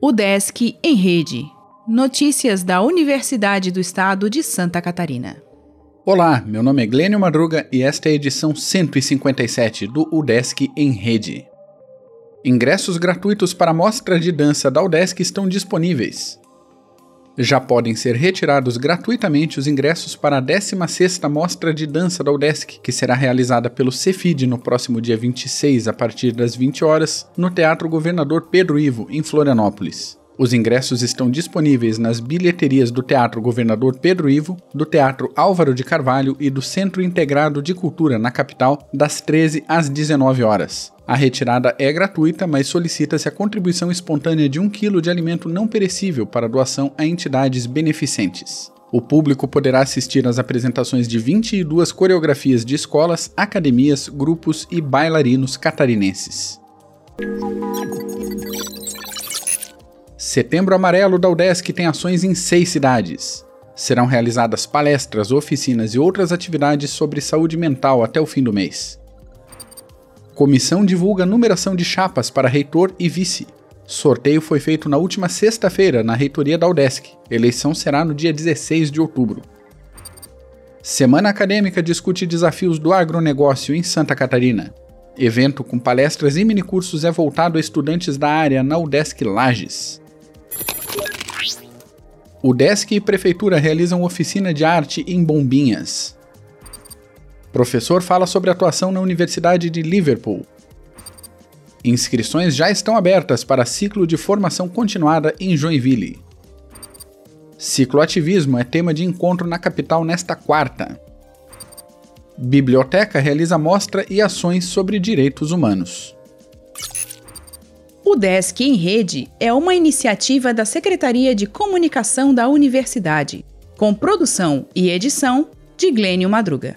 O Desk em Rede. Notícias da Universidade do Estado de Santa Catarina. Olá, meu nome é Glênio Madruga e esta é a edição 157 do UDESC em Rede. Ingressos gratuitos para a mostra de dança da UDESC estão disponíveis. Já podem ser retirados gratuitamente os ingressos para a 16ª Mostra de Dança da UDESC, que será realizada pelo Cefid no próximo dia 26, a partir das 20 horas, no Teatro Governador Pedro Ivo, em Florianópolis. Os ingressos estão disponíveis nas bilheterias do Teatro Governador Pedro Ivo, do Teatro Álvaro de Carvalho e do Centro Integrado de Cultura na capital, das 13 às 19 horas. A retirada é gratuita, mas solicita-se a contribuição espontânea de um quilo de alimento não perecível para doação a entidades beneficentes. O público poderá assistir às apresentações de 22 coreografias de escolas, academias, grupos e bailarinos catarinenses. Setembro Amarelo da UDESC tem ações em seis cidades. Serão realizadas palestras, oficinas e outras atividades sobre saúde mental até o fim do mês. Comissão divulga numeração de chapas para reitor e vice. Sorteio foi feito na última sexta-feira na reitoria da UDESC. Eleição será no dia 16 de outubro. Semana Acadêmica discute desafios do agronegócio em Santa Catarina. Evento com palestras e minicursos é voltado a estudantes da área na UDESC Lages. O Desk e Prefeitura realizam oficina de arte em Bombinhas. Professor fala sobre atuação na Universidade de Liverpool. Inscrições já estão abertas para ciclo de formação continuada em Joinville. Cicloativismo é tema de encontro na capital nesta quarta. Biblioteca realiza mostra e ações sobre direitos humanos. O Desk em Rede é uma iniciativa da Secretaria de Comunicação da Universidade, com produção e edição de Glênio Madruga.